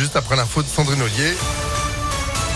juste après l'info de Sandrine Ollier.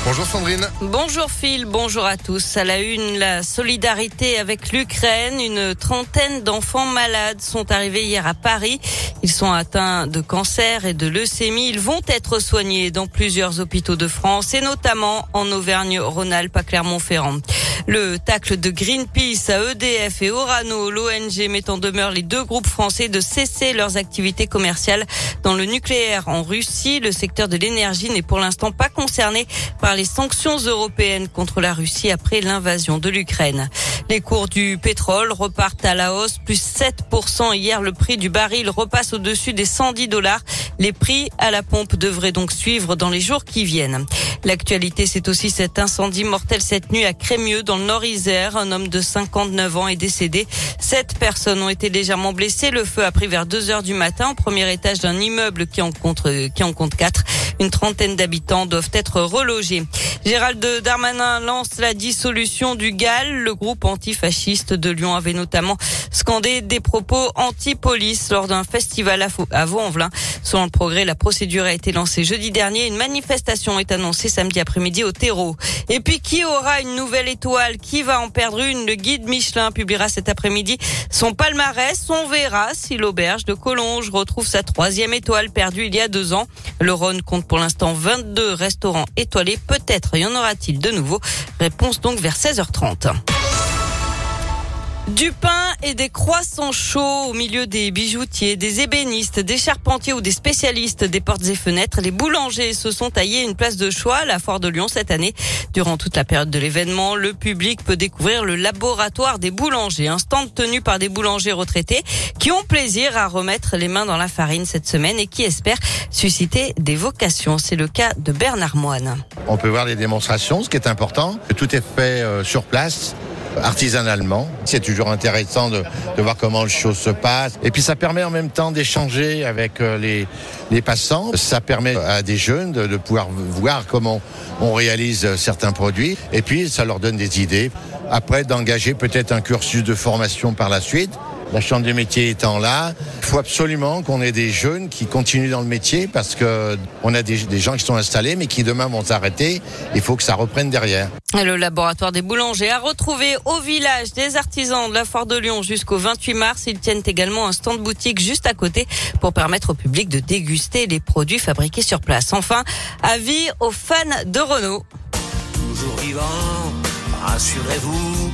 Bonjour Sandrine. Bonjour Phil, bonjour à tous. À la une, la solidarité avec l'Ukraine. Une trentaine d'enfants malades sont arrivés hier à Paris. Ils sont atteints de cancer et de leucémie. Ils vont être soignés dans plusieurs hôpitaux de France et notamment en Auvergne-Rhône-Alpes à Clermont-Ferrand. Le tacle de Greenpeace à EDF et Orano, l'ONG met en demeure les deux groupes français de cesser leurs activités commerciales dans le nucléaire en Russie. Le secteur de l'énergie n'est pour l'instant pas concerné par les sanctions européennes contre la Russie après l'invasion de l'Ukraine. Les cours du pétrole repartent à la hausse, plus 7% hier. Le prix du baril repasse au-dessus des 110 dollars. Les prix à la pompe devraient donc suivre dans les jours qui viennent. L'actualité, c'est aussi cet incendie mortel cette nuit à Crémieux, dans le Nord-Isère. Un homme de 59 ans est décédé. Sept personnes ont été légèrement blessées. Le feu a pris vers 2 heures du matin au premier étage d'un immeuble qui en compte, qui en compte quatre. Une trentaine d'habitants doivent être relogés. Gérald Darmanin lance la dissolution du GAL. Le groupe antifasciste de Lyon avait notamment scandé des propos anti-police lors d'un festival à Vaux-en-Velin. Selon le progrès, la procédure a été lancée jeudi dernier. Une manifestation est annoncée samedi après-midi au terreau. Et puis, qui aura une nouvelle étoile? Qui va en perdre une? Le guide Michelin publiera cet après-midi son palmarès. On verra si l'auberge de Collonges retrouve sa troisième étoile perdue il y a deux ans. Le Rhône compte pour l'instant 22 restaurants étoilés. Peut-être y en aura-t-il de nouveau. Réponse donc vers 16h30. Du pain et des croissants chauds au milieu des bijoutiers, des ébénistes, des charpentiers ou des spécialistes des portes et fenêtres. Les boulangers se sont taillés une place de choix à la Foire de Lyon cette année. Durant toute la période de l'événement, le public peut découvrir le laboratoire des boulangers, un stand tenu par des boulangers retraités qui ont plaisir à remettre les mains dans la farine cette semaine et qui espèrent susciter des vocations. C'est le cas de Bernard Moine. On peut voir les démonstrations, ce qui est important. Tout est fait euh, sur place artisanalement. C'est toujours intéressant de, de, voir comment les choses se passent. Et puis ça permet en même temps d'échanger avec euh, les, les passants. Ça permet à des jeunes de, de pouvoir voir comment on réalise certains produits. Et puis ça leur donne des idées. Après, d'engager peut-être un cursus de formation par la suite. La chambre des métiers étant là, il faut absolument qu'on ait des jeunes qui continuent dans le métier parce que on a des, des gens qui sont installés mais qui demain vont s'arrêter. Il faut que ça reprenne derrière. Le laboratoire des boulangers a retrouvé au village des artisans de la Foire de Lyon jusqu'au 28 mars. Ils tiennent également un stand boutique juste à côté pour permettre au public de déguster les produits fabriqués sur place. Enfin, avis aux fans de Renault. Toujours vivant, rassurez-vous.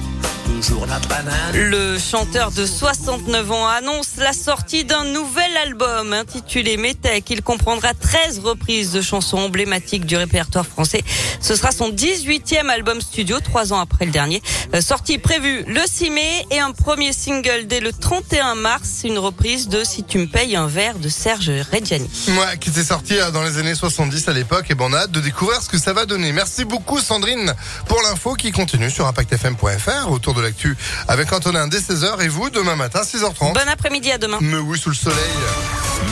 Le chanteur de 69 ans annonce la sortie d'un nouvel album intitulé Metec. Il comprendra 13 reprises de chansons emblématiques du répertoire français. Ce sera son 18e album studio, trois ans après le dernier. Euh, sortie prévue le 6 mai et un premier single dès le 31 mars, une reprise de Si tu me payes un verre de Serge Reggiani. Ouais, qui était sorti euh, dans les années 70 à l'époque et bon, on a hâte de découvrir ce que ça va donner. Merci beaucoup Sandrine pour l'info qui continue sur impactfm.fr autour de l'actu avec Antonin dès 16h et vous demain matin 6h30. Bon après-midi à demain. Mais oui, sous le soleil.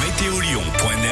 Météolion.net